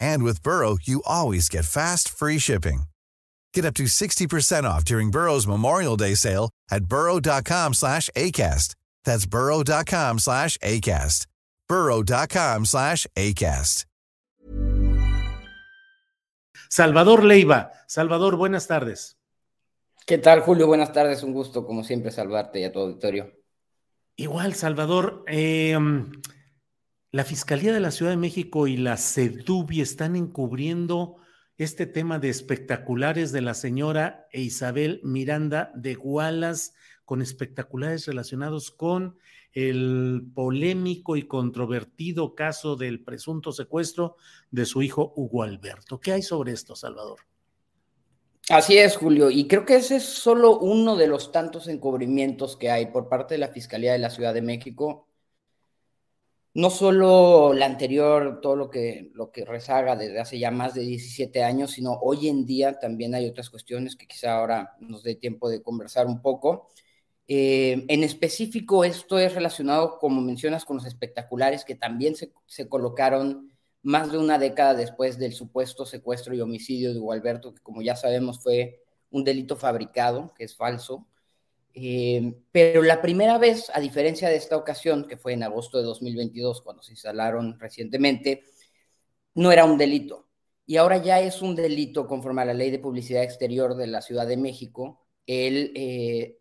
And with Burrow, you always get fast, free shipping. Get up to 60% off during Burrow's Memorial Day sale at burrow.com slash ACAST. That's burrow.com slash ACAST. burrow.com slash ACAST. Salvador Leiva. Salvador, buenas tardes. ¿Qué tal, Julio? Buenas tardes. Un gusto, como siempre, salvarte y a tu auditorio. Igual, Salvador. Eh, la Fiscalía de la Ciudad de México y la CEDUBI están encubriendo este tema de espectaculares de la señora Isabel Miranda de Gualas con espectaculares relacionados con el polémico y controvertido caso del presunto secuestro de su hijo Hugo Alberto. ¿Qué hay sobre esto, Salvador? Así es, Julio, y creo que ese es solo uno de los tantos encubrimientos que hay por parte de la Fiscalía de la Ciudad de México. No solo la anterior, todo lo que, lo que rezaga desde hace ya más de 17 años, sino hoy en día también hay otras cuestiones que quizá ahora nos dé tiempo de conversar un poco. Eh, en específico, esto es relacionado, como mencionas, con los espectaculares que también se, se, colocaron más de una década después del supuesto secuestro y homicidio de Hugo Alberto, que como ya sabemos fue un delito fabricado, que es falso. Eh, pero la primera vez, a diferencia de esta ocasión, que fue en agosto de 2022, cuando se instalaron recientemente, no era un delito. Y ahora ya es un delito conforme a la ley de publicidad exterior de la Ciudad de México, el eh,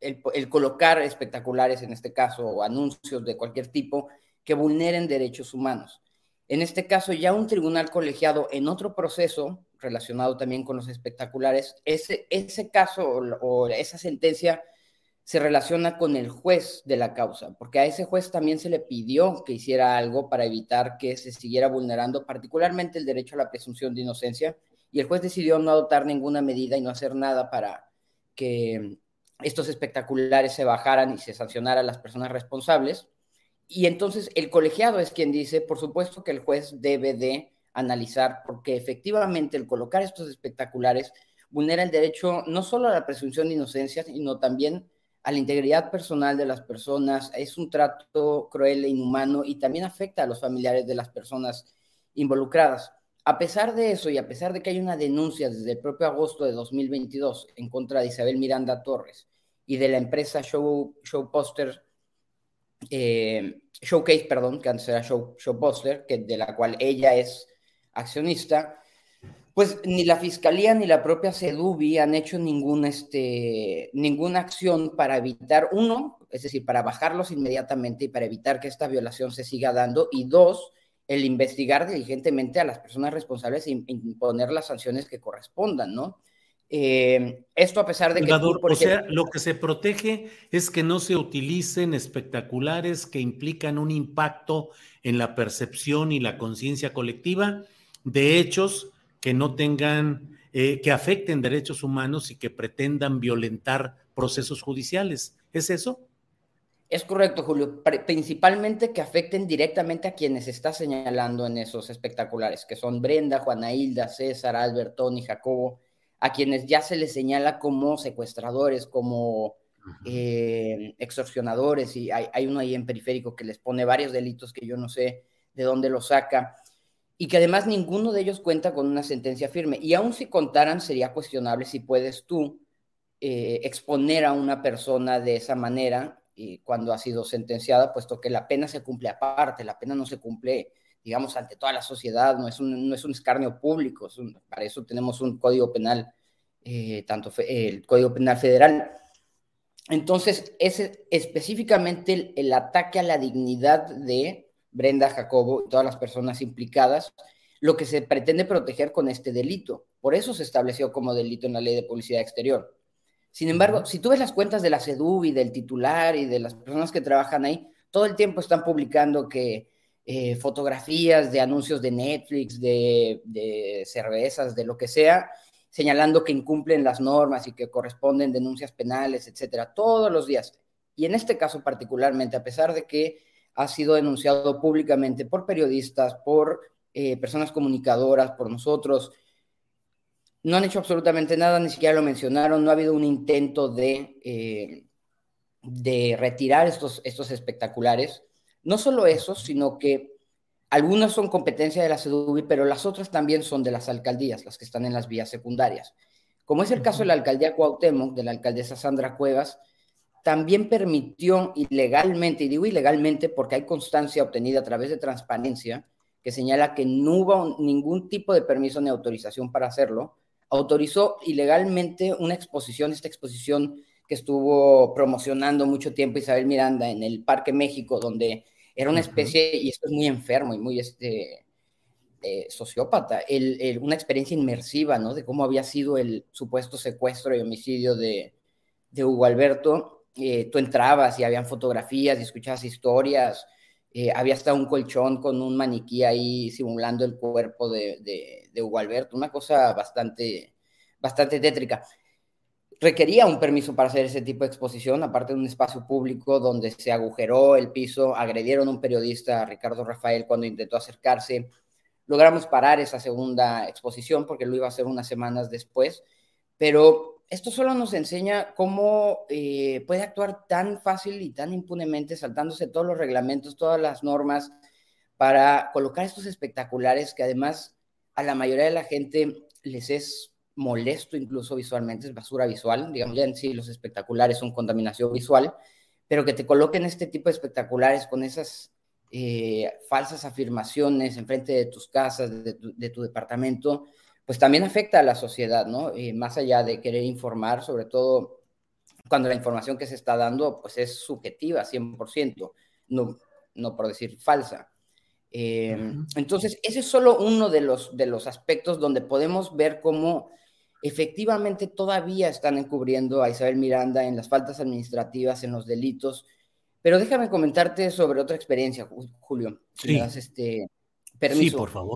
el, colocar espectaculares, en este caso, o anuncios de cualquier tipo, que vulneren derechos humanos. En este caso, ya un tribunal colegiado en otro proceso relacionado también con los espectaculares, ese, ese caso o, esa sentencia se relaciona con el juez de la causa, porque a ese juez también se le pidió que hiciera algo para evitar que se siguiera vulnerando particularmente el derecho a la presunción de inocencia, y el juez decidió no adoptar ninguna medida y no hacer nada para que estos espectaculares se bajaran y se sancionara a las personas responsables. Y entonces el colegiado es quien dice, por supuesto que el juez debe de analizar, porque efectivamente el colocar estos espectaculares vulnera el derecho no solo a la presunción de inocencia, sino también a la integridad personal de las personas, es un trato cruel e inhumano y también afecta a los familiares de las personas involucradas. A pesar de eso y a pesar de que hay una denuncia desde el propio agosto de 2022 en contra de Isabel Miranda Torres y de la empresa Show, Show Poster, eh, Showcase, perdón, que antes era Show, Show Poster, que, de la cual ella es accionista, pues ni la fiscalía ni la propia CEDUBI han hecho ningún, este, ninguna acción para evitar, uno, es decir, para bajarlos inmediatamente y para evitar que esta violación se siga dando, y dos, el investigar diligentemente a las personas responsables e imponer las sanciones que correspondan, ¿no? Eh, esto a pesar de que... o sea, lo que se protege es que no se utilicen espectaculares que implican un impacto en la percepción y la conciencia colectiva de hechos que no tengan, eh, que afecten derechos humanos y que pretendan violentar procesos judiciales. ¿Es eso? Es correcto, Julio. Principalmente que afecten directamente a quienes está señalando en esos espectaculares, que son Brenda, Juana Hilda, César, Albert, y Jacobo, a quienes ya se les señala como secuestradores, como eh, extorsionadores, y hay, uno ahí en periférico que les pone varios delitos que yo no sé de dónde los saca, y que además ninguno de ellos cuenta con una sentencia firme. Y aun si contaran, sería cuestionable si puedes tú eh, exponer a una persona de esa manera y cuando ha sido sentenciada, puesto que la pena se cumple aparte, la pena no se cumple digamos, ante toda la sociedad, no es un, no es un escarnio público, para eso tenemos un código penal, eh, tanto el Código Penal Federal. Entonces, es específicamente el, ataque a la dignidad de Brenda Jacobo y todas las personas implicadas, lo que se pretende proteger con este delito. Por eso se estableció como delito en la ley de publicidad exterior. Sin embargo, si tú ves las cuentas de la CEDUB y del titular y de las personas que trabajan ahí, todo el tiempo están publicando que eh, fotografías de anuncios de Netflix, de, cervezas, de lo que sea, señalando que incumplen las normas y que corresponden denuncias penales, etcétera, todos los días. Y en este caso particularmente, a pesar de que ha sido denunciado públicamente por periodistas, por eh, personas comunicadoras, por nosotros, no han hecho absolutamente nada, ni siquiera lo mencionaron, no ha habido un intento de, eh, de retirar estos, estos espectaculares. No solo eso, sino que algunas son competencia de la CEDUBI, pero las otras también son de las alcaldías, las que están en las vías secundarias. Como es el caso de la alcaldía Cuauhtémoc, de la alcaldesa Sandra Cuevas, también permitió ilegalmente, y digo ilegalmente porque hay constancia obtenida a través de transparencia, que señala que no hubo ningún tipo de permiso ni autorización para hacerlo, autorizó ilegalmente una exposición, esta exposición que estuvo promocionando mucho tiempo Isabel Miranda en el Parque México, donde era una especie, y esto es muy enfermo y muy este, eh, sociópata, el, una experiencia inmersiva, ¿no? De cómo había sido el supuesto secuestro y homicidio de, de Hugo Alberto. Eh, tú entrabas y habían fotografías y escuchabas historias. Eh, había hasta un colchón con un maniquí ahí simulando el cuerpo de, de, de Hugo Alberto. Una cosa bastante, bastante tétrica requería un permiso para hacer ese tipo de exposición, aparte de un espacio público donde se agujeró el piso, agredieron a un periodista, Ricardo Rafael, cuando intentó acercarse. Logramos parar esa segunda exposición porque lo iba a hacer unas semanas después, pero esto solo nos enseña cómo eh, puede actuar tan fácil y tan impunemente, saltándose todos los reglamentos, todas las normas, para colocar estos espectaculares que además a la mayoría de la gente les es molesto incluso visualmente, es basura visual, digamos, ya en sí los espectaculares son contaminación visual, pero que te coloquen este tipo de espectaculares con esas eh, falsas afirmaciones enfrente de tus casas, de tu, departamento, pues también afecta a la sociedad, ¿no? Eh, más allá de querer informar, sobre todo cuando la información que se está dando, pues es subjetiva, 100%, no, no por decir falsa. Eh, entonces, ese es solo uno de los, de los aspectos donde podemos ver cómo efectivamente todavía están encubriendo a Isabel Miranda en las faltas administrativas, en los delitos. Pero déjame comentarte sobre otra experiencia, Julio. Si me das este permiso. Sí, por favor.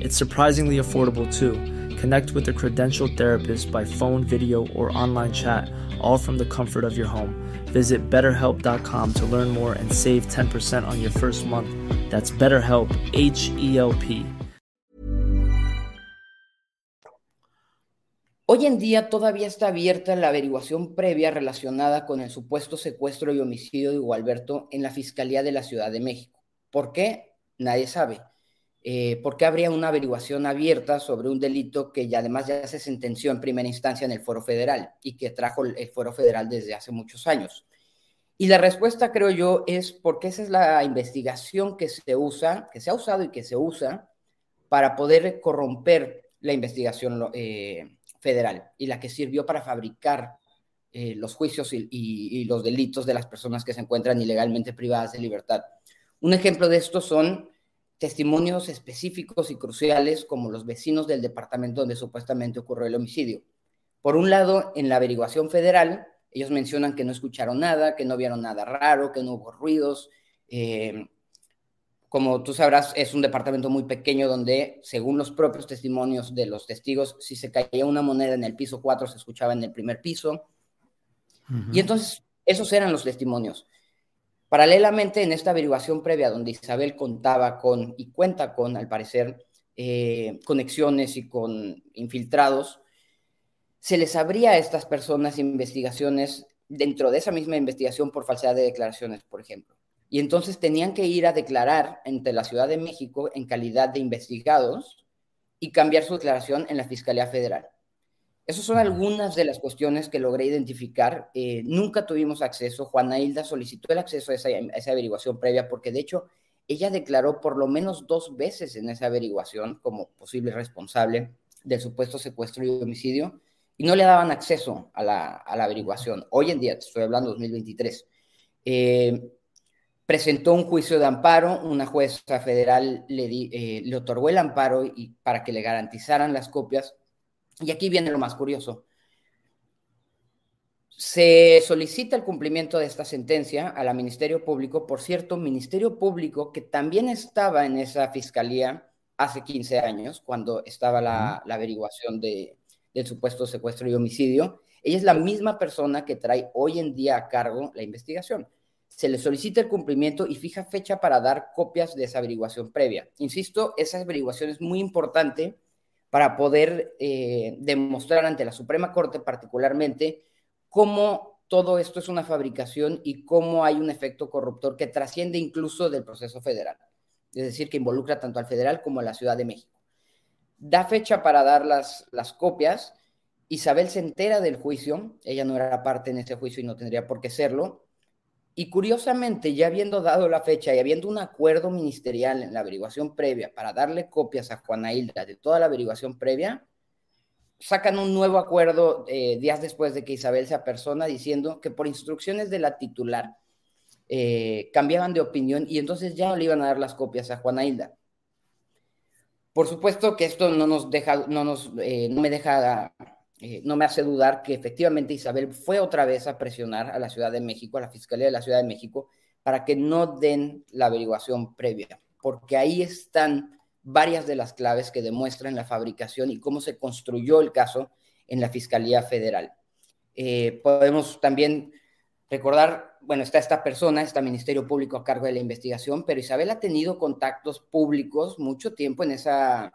It's surprisingly affordable too. Connect with a credentialed therapist by phone, video, or online chat, all from the comfort of your home. Visit betterhelp.com to learn more and save 10% on your first month. That's BetterHelp, H E L P. Hoy en día todavía está abierta la averiguación previa relacionada con el supuesto secuestro y homicidio de Gualberto en la Fiscalía de la Ciudad de México. ¿Por qué? Nadie sabe. Eh, por qué habría una averiguación abierta sobre un delito que ya además ya se sentenció en primera instancia en el Foro Federal y que trajo el Foro Federal desde hace muchos años. Y la respuesta, creo yo, es porque esa es la investigación que se usa, que se ha usado y que se usa para poder corromper la investigación eh, federal y la que sirvió para fabricar eh, los juicios y, y, los delitos de las personas que se encuentran ilegalmente privadas de libertad. Un ejemplo de esto son testimonios específicos y cruciales como los vecinos del departamento donde supuestamente ocurrió el homicidio. Por un lado, en la averiguación federal, ellos mencionan que no escucharon nada, que no vieron nada raro, que no hubo ruidos, Eh, como tú sabrás, es un departamento muy pequeño donde, según los propios testimonios de los testigos, si se caía una moneda en el piso 4, se escuchaba en el primer piso. Y entonces, esos eran los testimonios. Paralelamente, en esta averiguación previa, donde Isabel contaba con y cuenta con, al parecer, eh, conexiones y con infiltrados, se les abría a estas personas investigaciones dentro de esa misma investigación por falsedad de declaraciones, por ejemplo. Y entonces tenían que ir a declarar ante la Ciudad de México en calidad de investigados y cambiar su declaración en la Fiscalía Federal. Esas son algunas de las cuestiones que logré identificar. Eh, nunca tuvimos acceso. Juana Hilda solicitó el acceso a esa, a esa, averiguación previa porque de hecho ella declaró por lo menos dos veces en esa averiguación como posible responsable del supuesto secuestro y homicidio y no le daban acceso a la, a la averiguación. Hoy en día, estoy hablando 2023, eh, presentó un juicio de amparo, una jueza federal le, eh, le otorgó el amparo y, para que le garantizaran las copias. Y aquí viene lo más curioso. Se solicita el cumplimiento de esta sentencia a la Ministerio Público, por cierto, Ministerio Público que también estaba en esa fiscalía hace 15 años, cuando estaba la, la averiguación de, del supuesto secuestro y homicidio. Ella es la misma persona que trae hoy en día a cargo la investigación. Se le solicita el cumplimiento y fija fecha para dar copias de esa averiguación previa. Insisto, esa averiguación es muy importante para poder eh, demostrar ante la Suprema Corte particularmente cómo todo esto es una fabricación y cómo hay un efecto corruptor que trasciende incluso del proceso federal, es decir, que involucra tanto al federal como a la Ciudad de México da fecha para dar las, las copias. Isabel se entera del juicio, ella no era parte en ese juicio y no tendría por qué serlo. Y curiosamente, ya habiendo dado la fecha y habiendo un acuerdo ministerial en la averiguación previa para darle copias a Juana Hilda de toda la averiguación previa, sacan un nuevo acuerdo eh, días después de que Isabel se persona diciendo que por instrucciones de la titular eh, cambiaban de opinión y entonces ya no le iban a dar las copias a Juana Hilda. Por supuesto que esto no nos deja, no nos, eh, no me deja, eh, no me hace dudar que efectivamente Isabel fue otra vez a presionar a la Ciudad de México, a la Fiscalía de la Ciudad de México, para que no den la averiguación previa, porque ahí están varias de las claves que demuestran la fabricación y cómo se construyó el caso en la Fiscalía Federal. Eh, podemos también recordar bueno, está esta persona, está Ministerio Público a cargo de la investigación, pero Isabel ha tenido contactos públicos mucho tiempo en esa,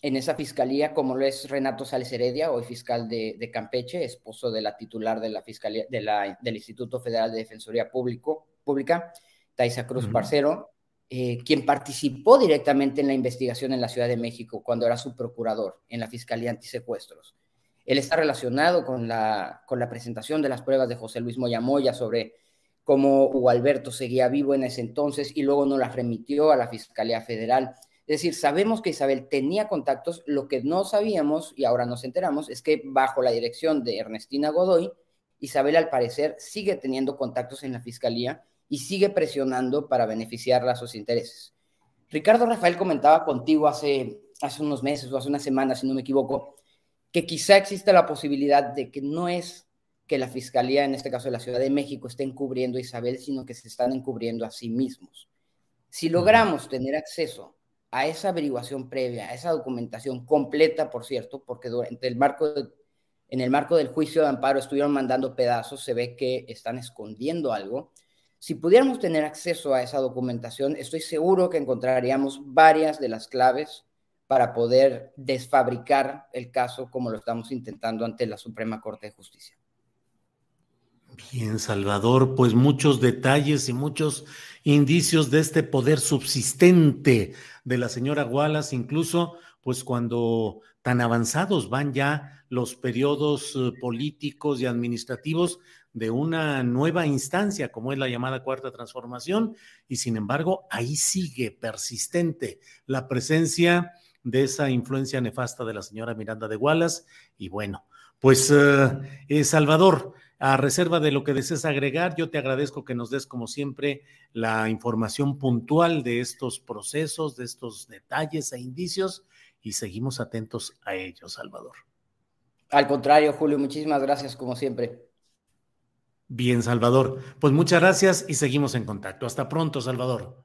en esa fiscalía, como lo es Renato Sales Heredia, hoy fiscal de, Campeche, esposo de la titular de la fiscalía, de la, del Instituto Federal de Defensoría Público, Pública, Taisa Cruz Parcero, eh, quien participó directamente en la investigación en la Ciudad de México cuando era su procurador en la Fiscalía Antisecuestros. Él está relacionado con la, con la presentación de las pruebas de José Luis Moyamoya sobre cómo Hugo Alberto seguía vivo en ese entonces y luego no las remitió a la Fiscalía Federal. Es decir, sabemos que Isabel tenía contactos, lo que no sabíamos y ahora nos enteramos es que bajo la dirección de Ernestina Godoy, Isabel al parecer sigue teniendo contactos en la Fiscalía y sigue presionando para beneficiarla a sus intereses. Ricardo Rafael comentaba contigo hace, hace unos meses o hace unas semanas, si no me equivoco, que quizá exista la posibilidad de que no es que la Fiscalía, en este caso de la Ciudad de México, esté encubriendo a Isabel, sino que se están encubriendo a sí mismos. Si logramos tener acceso a esa averiguación previa, a esa documentación completa, por cierto, porque durante el marco en el marco del juicio de amparo estuvieron mandando pedazos, se ve que están escondiendo algo. Si pudiéramos tener acceso a esa documentación, estoy seguro que encontraríamos varias de las claves para poder desfabricar el caso como lo estamos intentando ante la Suprema Corte de Justicia. Bien, Salvador, pues muchos detalles y muchos indicios de este poder subsistente de la señora Wallace, incluso pues cuando tan avanzados van ya los periodos eh, políticos y administrativos de una nueva instancia como es la llamada cuarta transformación y sin embargo ahí sigue persistente la presencia de esa influencia nefasta de la señora Miranda de Wallace. Y bueno, pues eh, eh, Salvador, a reserva de lo que desees agregar, yo te agradezco que nos des como siempre la información puntual de estos procesos, de estos detalles e indicios y seguimos atentos a ellos, Salvador. Al contrario, Julio, muchísimas gracias como siempre. Bien, Salvador. Pues muchas gracias y seguimos en contacto. Hasta pronto, Salvador.